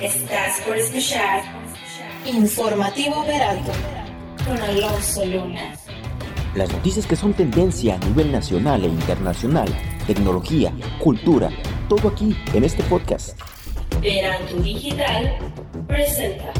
Estás por escuchar Informativo Veralto con Alonso Luna. Las noticias que son tendencia a nivel nacional e internacional, tecnología, cultura, todo aquí en este podcast. Veralto Digital presenta.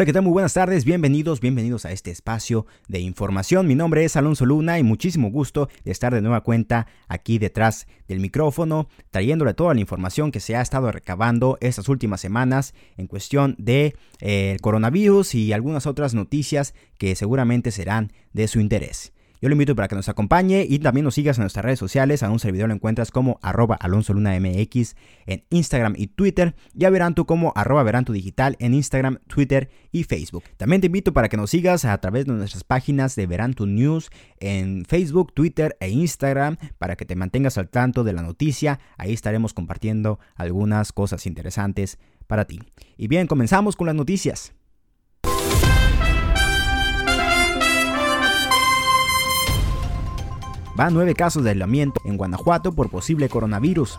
Hola, ¿qué tal? Muy buenas tardes, bienvenidos, bienvenidos a este espacio de información. Mi nombre es Alonso Luna y muchísimo gusto de estar de nueva cuenta aquí detrás del micrófono, trayéndole toda la información que se ha estado recabando estas últimas semanas en cuestión de eh, coronavirus y algunas otras noticias que seguramente serán de su interés. Yo lo invito para que nos acompañe y también nos sigas en nuestras redes sociales. A un servidor lo encuentras como arroba Alonso Luna MX en Instagram y Twitter. Y a Verantu como arroba Verantu Digital en Instagram, Twitter y Facebook. También te invito para que nos sigas a través de nuestras páginas de Verantu News en Facebook, Twitter e Instagram para que te mantengas al tanto de la noticia. Ahí estaremos compartiendo algunas cosas interesantes para ti. Y bien, comenzamos con las noticias. Van nueve casos de aislamiento en Guanajuato por posible coronavirus.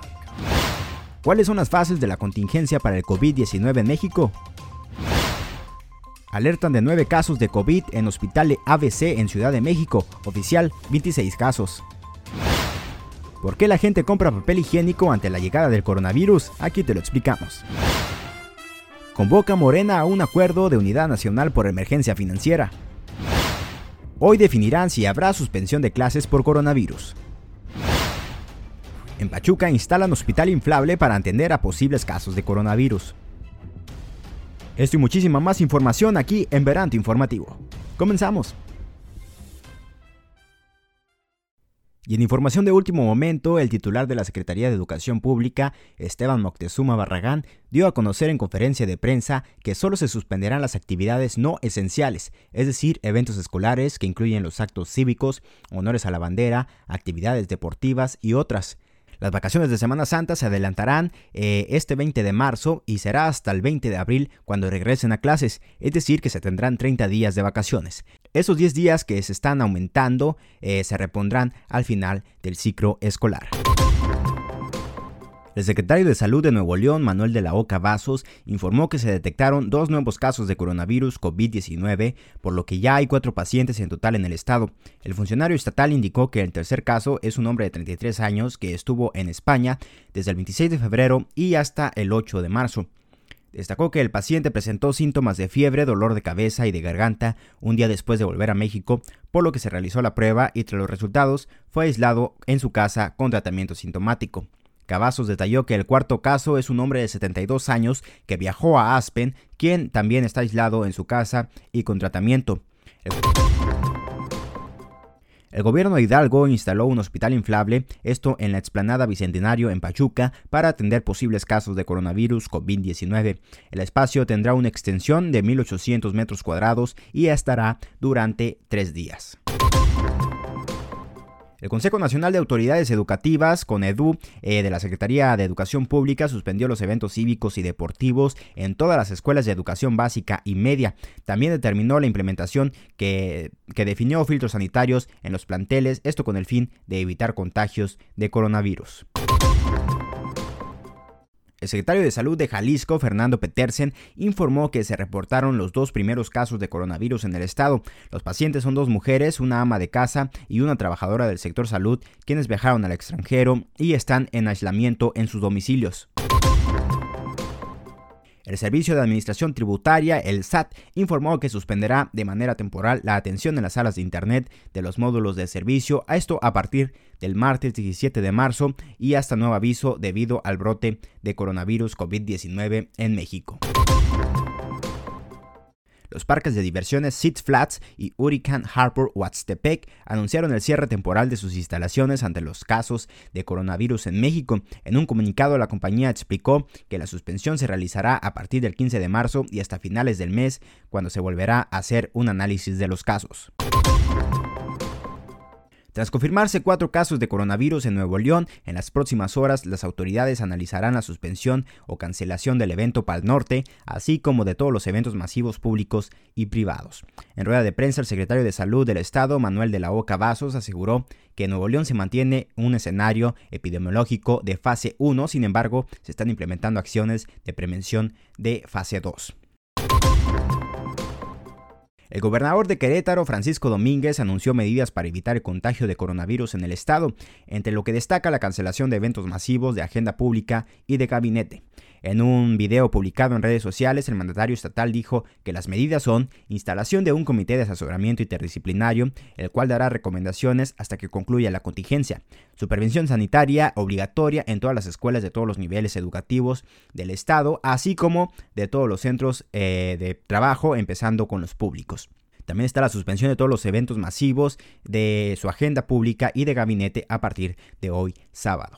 ¿Cuáles son las fases de la contingencia para el COVID-19 en México? Alertan de nueve casos de COVID en Hospital ABC en Ciudad de México. Oficial, 26 casos. ¿Por qué la gente compra papel higiénico ante la llegada del coronavirus? Aquí te lo explicamos. Convoca Morena a un acuerdo de unidad nacional por emergencia financiera. Hoy definirán si habrá suspensión de clases por coronavirus. En Pachuca instalan hospital inflable para atender a posibles casos de coronavirus. Esto y muchísima más información aquí en Veranto Informativo. Comenzamos. Y en información de último momento, el titular de la Secretaría de Educación Pública, Esteban Moctezuma Barragán, dio a conocer en conferencia de prensa que solo se suspenderán las actividades no esenciales, es decir, eventos escolares que incluyen los actos cívicos, honores a la bandera, actividades deportivas y otras. Las vacaciones de Semana Santa se adelantarán eh, este 20 de marzo y será hasta el 20 de abril cuando regresen a clases, es decir, que se tendrán 30 días de vacaciones. Esos 10 días que se están aumentando eh, se repondrán al final del ciclo escolar. El secretario de Salud de Nuevo León, Manuel de la Oca Vasos, informó que se detectaron dos nuevos casos de coronavirus COVID-19, por lo que ya hay cuatro pacientes en total en el estado. El funcionario estatal indicó que el tercer caso es un hombre de 33 años que estuvo en España desde el 26 de febrero y hasta el 8 de marzo. Destacó que el paciente presentó síntomas de fiebre, dolor de cabeza y de garganta un día después de volver a México, por lo que se realizó la prueba y tras los resultados fue aislado en su casa con tratamiento sintomático. Cavazos detalló que el cuarto caso es un hombre de 72 años que viajó a Aspen, quien también está aislado en su casa y con tratamiento. Gobierno de Hidalgo instaló un hospital inflable, esto en la explanada Bicentenario en Pachuca, para atender posibles casos de coronavirus COVID-19. El espacio tendrá una extensión de 1.800 metros cuadrados y estará durante tres días. El Consejo Nacional de Autoridades Educativas, CONEDU, eh, de la Secretaría de Educación Pública, suspendió los eventos cívicos y deportivos en todas las escuelas de educación básica y media. También determinó la implementación que, que definió filtros sanitarios en los planteles, esto con el fin de evitar contagios de coronavirus. El secretario de Salud de Jalisco, Fernando Petersen, informó que se reportaron los dos primeros casos de coronavirus en el estado. Los pacientes son dos mujeres, una ama de casa y una trabajadora del sector salud, quienes viajaron al extranjero y están en aislamiento en sus domicilios. El Servicio de Administración Tributaria, el SAT, informó que suspenderá de manera temporal la atención en las salas de Internet de los módulos de servicio, a esto a partir del martes 17 de marzo y hasta nuevo aviso debido al brote de coronavirus COVID-19 en México. Los parques de diversiones Six Flats y Hurricane Harbor Huastepec anunciaron el cierre temporal de sus instalaciones ante los casos de coronavirus en México. En un comunicado, la compañía explicó que la suspensión se realizará a partir del 15 de marzo y hasta finales del mes, cuando se volverá a hacer un análisis de los casos. Tras confirmarse cuatro casos de coronavirus en Nuevo León, en las próximas horas las autoridades analizarán la suspensión o cancelación del evento Pal Norte, así como de todos los eventos masivos públicos y privados. En rueda de prensa, el secretario de Salud del Estado, Manuel de la Oca Vasos, aseguró que Nuevo León se mantiene un escenario epidemiológico de fase 1, sin embargo, se están implementando acciones de prevención de fase 2. El gobernador de Querétaro, Francisco Domínguez, anunció medidas para evitar el contagio de coronavirus en el estado, entre lo que destaca la cancelación de eventos masivos de agenda pública y de gabinete. En un video publicado en redes sociales, el mandatario estatal dijo que las medidas son instalación de un comité de asesoramiento interdisciplinario, el cual dará recomendaciones hasta que concluya la contingencia, supervisión sanitaria obligatoria en todas las escuelas de todos los niveles educativos del Estado, así como de todos los centros eh, de trabajo, empezando con los públicos. También está la suspensión de todos los eventos masivos de su agenda pública y de gabinete a partir de hoy sábado.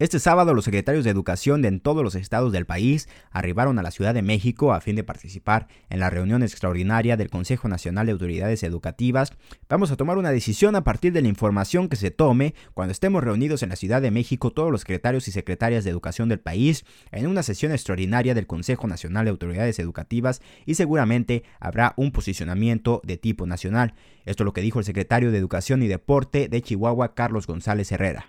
Este sábado los secretarios de educación de en todos los estados del país arribaron a la Ciudad de México a fin de participar en la reunión extraordinaria del Consejo Nacional de Autoridades Educativas. Vamos a tomar una decisión a partir de la información que se tome cuando estemos reunidos en la Ciudad de México todos los secretarios y secretarias de educación del país en una sesión extraordinaria del Consejo Nacional de Autoridades Educativas y seguramente habrá un posicionamiento de tipo nacional. Esto es lo que dijo el secretario de Educación y Deporte de Chihuahua, Carlos González Herrera.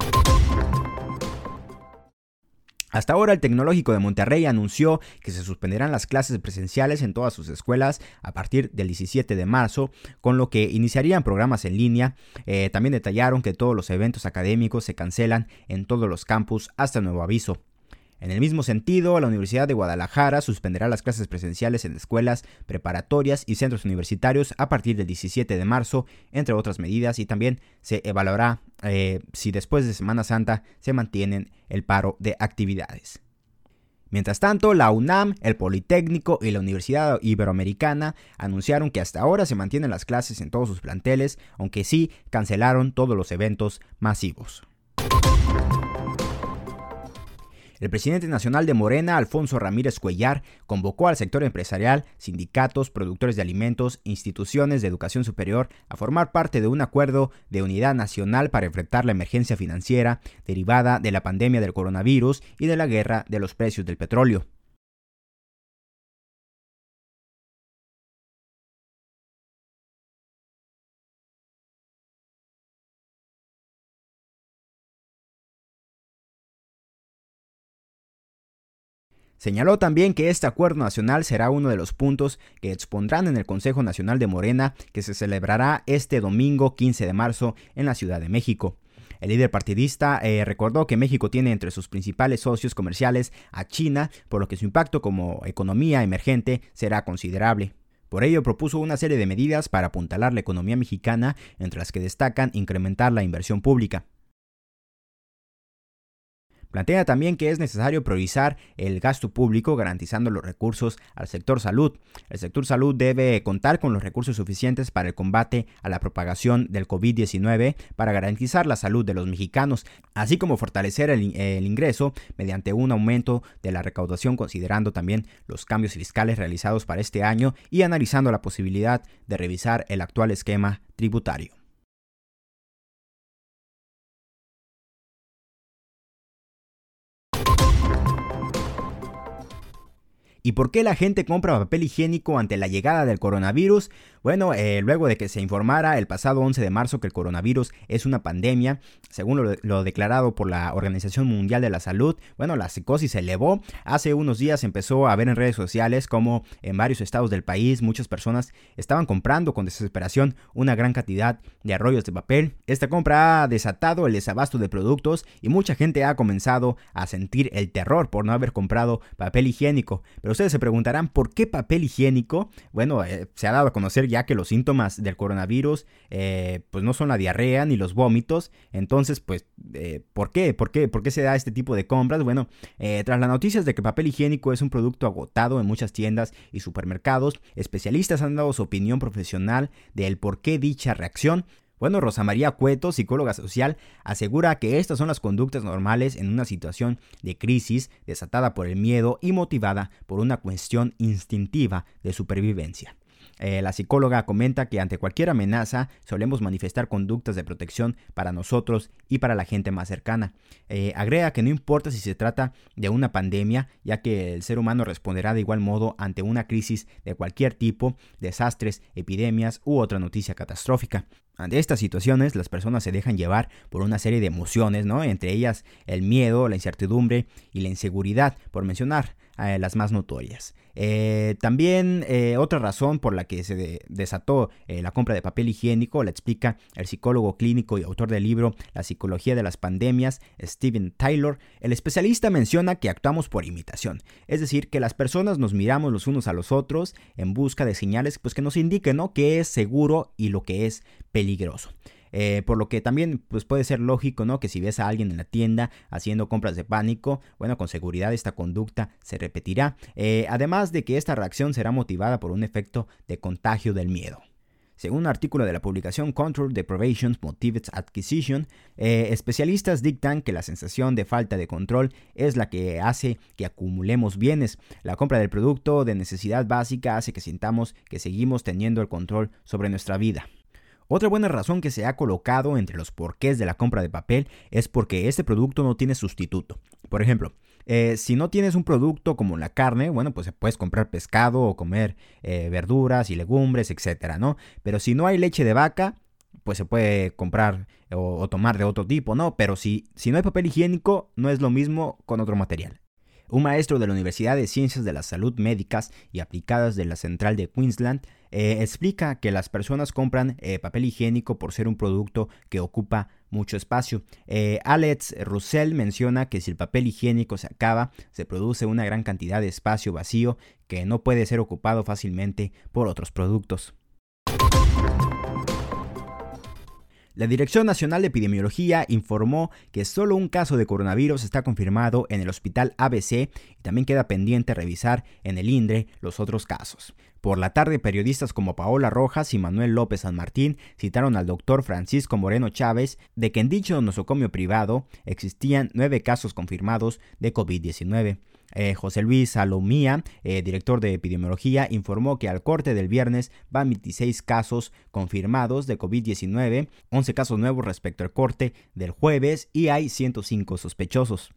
Hasta ahora el Tecnológico de Monterrey anunció que se suspenderán las clases presenciales en todas sus escuelas a partir del 17 de marzo, con lo que iniciarían programas en línea. Eh, también detallaron que todos los eventos académicos se cancelan en todos los campus hasta nuevo aviso. En el mismo sentido, la Universidad de Guadalajara suspenderá las clases presenciales en escuelas preparatorias y centros universitarios a partir del 17 de marzo, entre otras medidas, y también se evaluará eh, si después de Semana Santa se mantienen el paro de actividades. Mientras tanto, la UNAM, el Politécnico y la Universidad Iberoamericana anunciaron que hasta ahora se mantienen las clases en todos sus planteles, aunque sí cancelaron todos los eventos masivos. El presidente nacional de Morena, Alfonso Ramírez Cuellar, convocó al sector empresarial, sindicatos, productores de alimentos, instituciones de educación superior a formar parte de un acuerdo de unidad nacional para enfrentar la emergencia financiera derivada de la pandemia del coronavirus y de la guerra de los precios del petróleo. Señaló también que este acuerdo nacional será uno de los puntos que expondrán en el Consejo Nacional de Morena que se celebrará este domingo 15 de marzo en la Ciudad de México. El líder partidista eh, recordó que México tiene entre sus principales socios comerciales a China, por lo que su impacto como economía emergente será considerable. Por ello propuso una serie de medidas para apuntalar la economía mexicana, entre las que destacan incrementar la inversión pública. Plantea también que es necesario priorizar el gasto público garantizando los recursos al sector salud. El sector salud debe contar con los recursos suficientes para el combate a la propagación del COVID-19 para garantizar la salud de los mexicanos, así como fortalecer el, el, ingreso mediante un aumento de la recaudación considerando también los cambios fiscales realizados para este año y analizando la posibilidad de revisar el actual esquema tributario. ¿Y por qué la gente compra papel higiénico ante la llegada del coronavirus? Bueno, eh, luego de que se informara el pasado 11 de marzo que el coronavirus es una pandemia, según lo, declarado por la Organización Mundial de la Salud, bueno, la psicosis se elevó. Hace unos días empezó a ver en redes sociales como en varios estados del país muchas personas estaban comprando con desesperación una gran cantidad de arroyos de papel. Esta compra ha desatado el desabasto de productos y mucha gente ha comenzado a sentir el terror por no haber comprado papel higiénico ustedes se preguntarán, ¿por qué papel higiénico? Bueno, eh, se ha dado a conocer ya que los síntomas del coronavirus eh, pues no son la diarrea ni los vómitos. Entonces, pues, eh, ¿por qué? ¿Por qué? ¿Por qué se da este tipo de compras? Bueno, eh, tras las noticias de que el papel higiénico es un producto agotado en muchas tiendas y supermercados, especialistas han dado su opinión profesional del por qué dicha reacción. Bueno, Rosa María Cueto, psicóloga social, asegura que estas son las conductas normales en una situación de crisis desatada por el miedo y motivada por una cuestión instintiva de supervivencia. Eh, la psicóloga comenta que ante cualquier amenaza solemos manifestar conductas de protección para nosotros y para la gente más cercana. Eh, agrega que no importa si se trata de una pandemia, ya que el ser humano responderá de igual modo ante una crisis de cualquier tipo, desastres, epidemias u otra noticia catastrófica. Ante estas situaciones, las personas se dejan llevar por una serie de emociones, ¿no? Entre ellas el miedo, la incertidumbre y la inseguridad, por mencionar eh, las más notorias. Eh, también eh, otra razón por la que se desató la compra de papel higiénico la explica el psicólogo clínico y autor del libro La psicología de las pandemias, Steven Taylor. El especialista menciona que actuamos por imitación, es decir, que las personas nos miramos los unos a los otros en busca de señales pues, que nos indiquen ¿no? qué es seguro y lo que es peligroso. Eh, por lo que también pues puede ser lógico, ¿no? Que si ves a alguien en la tienda haciendo compras de pánico, bueno, con seguridad esta conducta se repetirá. Eh, además de que esta reacción será motivada por un efecto de contagio del miedo. Según un artículo de la publicación Control Deprivation Motivates Acquisition, eh, especialistas dictan que la sensación de falta de control es la que hace que acumulemos bienes. La compra del producto de necesidad básica hace que sintamos que seguimos teniendo el control sobre nuestra vida. Otra buena razón que se ha colocado entre los porqués de la compra de papel es porque este producto no tiene sustituto. Por ejemplo, eh, si no tienes un producto como la carne, bueno, pues puedes comprar pescado o comer eh, verduras y legumbres, etcétera, ¿no? Pero si no hay leche de vaca, pues se puede comprar o, o, tomar de otro tipo, ¿no? Pero si, si no hay papel higiénico, no es lo mismo con otro material. Un maestro de la Universidad de Ciencias de la Salud Médicas y Aplicadas de la Central de Queensland eh, explica que las personas compran eh, papel higiénico por ser un producto que ocupa mucho espacio. Eh, Alex Russell menciona que si el papel higiénico se acaba, se produce una gran cantidad de espacio vacío que no puede ser ocupado fácilmente por otros productos. La Dirección Nacional de Epidemiología informó que solo un caso de coronavirus está confirmado en el hospital ABC y también queda pendiente revisar en el INDRE los otros casos. Por la tarde, periodistas como Paola Rojas y Manuel López San Martín citaron al doctor Francisco Moreno Chávez de que en dicho nosocomio privado existían nueve casos confirmados de COVID-19. Eh, José Luis Salomía, eh, director de epidemiología, informó que al corte del viernes van 26 casos confirmados de COVID-19, 11 casos nuevos respecto al corte del jueves y hay 105 sospechosos.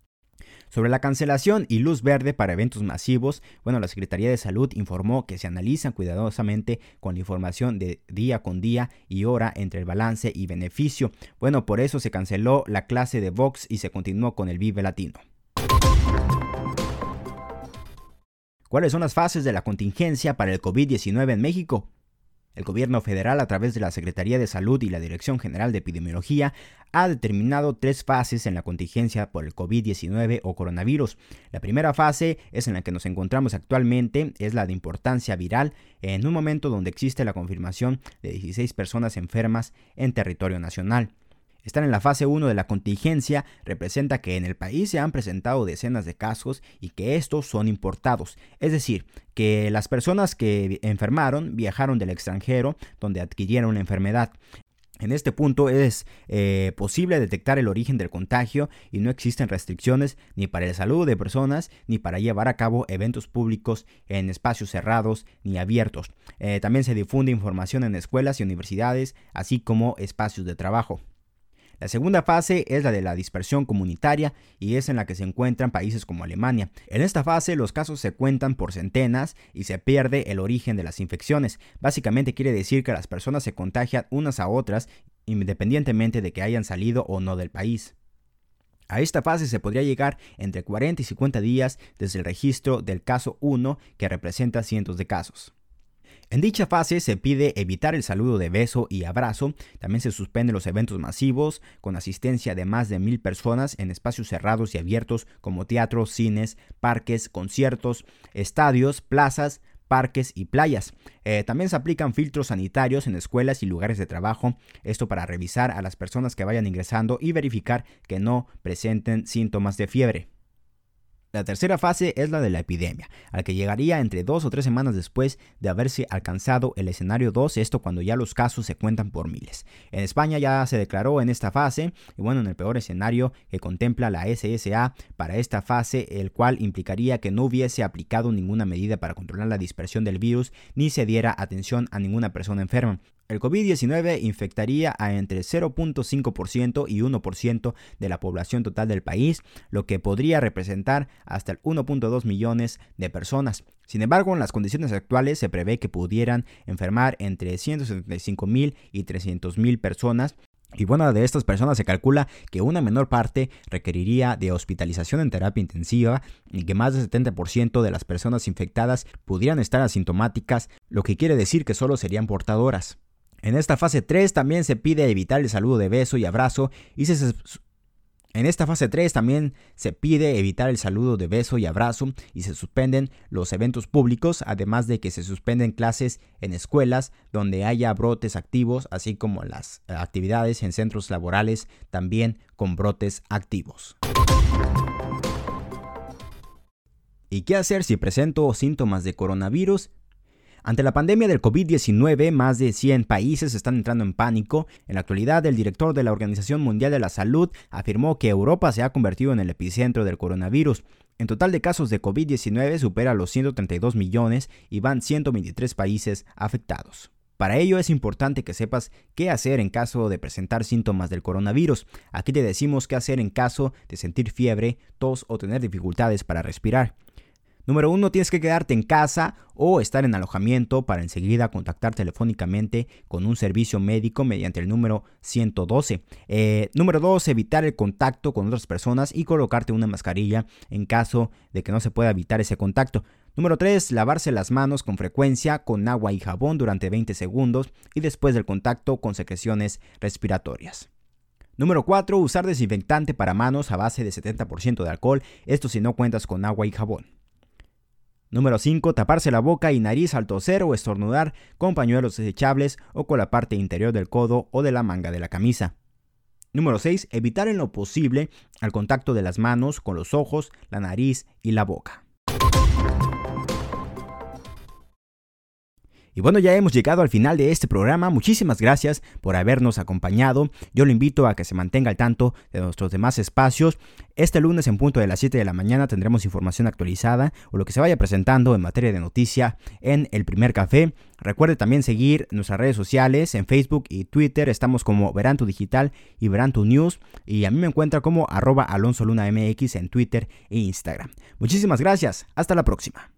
Sobre la cancelación y luz verde para eventos masivos, bueno, la Secretaría de Salud informó que se analizan cuidadosamente con la información de día con día y hora entre el balance y beneficio. Bueno, por eso se canceló la clase de Vox y se continuó con el Vive Latino. ¿Cuáles son las fases de la contingencia para el COVID-19 en México? El gobierno federal, a través de la Secretaría de Salud y la Dirección General de Epidemiología, ha determinado tres fases en la contingencia por el COVID-19 o coronavirus. La primera fase es en la que nos encontramos actualmente, es la de importancia viral, en un momento donde existe la confirmación de 16 personas enfermas en territorio nacional. Estar en la fase 1 de la contingencia representa que en el país se han presentado decenas de casos y que estos son importados, es decir, que las personas que enfermaron viajaron del extranjero donde adquirieron la enfermedad. En este punto es eh, posible detectar el origen del contagio y no existen restricciones ni para el saludo de personas ni para llevar a cabo eventos públicos en espacios cerrados ni abiertos. Eh, también se difunde información en escuelas y universidades, así como espacios de trabajo. La segunda fase es la de la dispersión comunitaria y es en la que se encuentran países como Alemania. En esta fase los casos se cuentan por centenas y se pierde el origen de las infecciones. Básicamente quiere decir que las personas se contagian unas a otras independientemente de que hayan salido o no del país. A esta fase se podría llegar entre 40 y 50 días desde el registro del caso 1 que representa cientos de casos. En dicha fase se pide evitar el saludo de beso y abrazo, también se suspenden los eventos masivos con asistencia de más de mil personas en espacios cerrados y abiertos como teatros, cines, parques, conciertos, estadios, plazas, parques y playas. Eh, también se aplican filtros sanitarios en escuelas y lugares de trabajo, esto para revisar a las personas que vayan ingresando y verificar que no presenten síntomas de fiebre. La tercera fase es la de la epidemia, al que llegaría entre dos o tres semanas después de haberse alcanzado el escenario 2, esto cuando ya los casos se cuentan por miles. En España ya se declaró en esta fase, y bueno, en el peor escenario que contempla la SSA para esta fase, el cual implicaría que no hubiese aplicado ninguna medida para controlar la dispersión del virus ni se diera atención a ninguna persona enferma. El COVID-19 infectaría a entre 0.5% y 1% de la población total del país, lo que podría representar hasta el 1.2 millones de personas. Sin embargo, en las condiciones actuales se prevé que pudieran enfermar entre 175 mil y 300 mil personas, y bueno, de estas personas se calcula que una menor parte requeriría de hospitalización en terapia intensiva y que más del 70% de las personas infectadas pudieran estar asintomáticas, lo que quiere decir que solo serían portadoras. En esta fase 3 también se pide evitar el saludo de beso y abrazo y se, en esta fase 3 también se pide evitar el saludo de beso y abrazo y se suspenden los eventos públicos, además de que se suspenden clases en escuelas donde haya brotes activos, así como las actividades en centros laborales también con brotes activos. ¿Y qué hacer si presento síntomas de coronavirus? Ante la pandemia del COVID-19, más de 100 países están entrando en pánico. En la actualidad, el director de la Organización Mundial de la Salud afirmó que Europa se ha convertido en el epicentro del coronavirus. En total de casos de COVID-19 supera los 132 millones y van 123 países afectados. Para ello es importante que sepas qué hacer en caso de presentar síntomas del coronavirus. Aquí te decimos qué hacer en caso de sentir fiebre, tos o tener dificultades para respirar. Número uno, tienes que quedarte en casa o estar en alojamiento para enseguida contactar telefónicamente con un servicio médico mediante el número 112. Eh, número dos, evitar el contacto con otras personas y colocarte una mascarilla en caso de que no se pueda evitar ese contacto. Número 3. Lavarse las manos con frecuencia con agua y jabón durante 20 segundos y después del contacto con secreciones respiratorias. Número 4. Usar desinfectante para manos a base de 70% de alcohol, esto si no cuentas con agua y jabón. Número 5. Taparse la boca y nariz al toser o estornudar con pañuelos desechables o con la parte interior del codo o de la manga de la camisa. Número 6. Evitar en lo posible el contacto de las manos con los ojos, la nariz y la boca. Y bueno, ya hemos llegado al final de este programa. Muchísimas gracias por habernos acompañado. Yo lo invito a que se mantenga al tanto de nuestros demás espacios. Este lunes en punto de las 7 de la mañana tendremos información actualizada o lo que se vaya presentando en materia de noticia en el primer café. Recuerde también seguir nuestras redes sociales en Facebook y Twitter. Estamos como Veranto Digital y Veranto News. Y a mí me encuentra como arroba Alonso Luna MX en Twitter e Instagram. Muchísimas gracias. Hasta la próxima.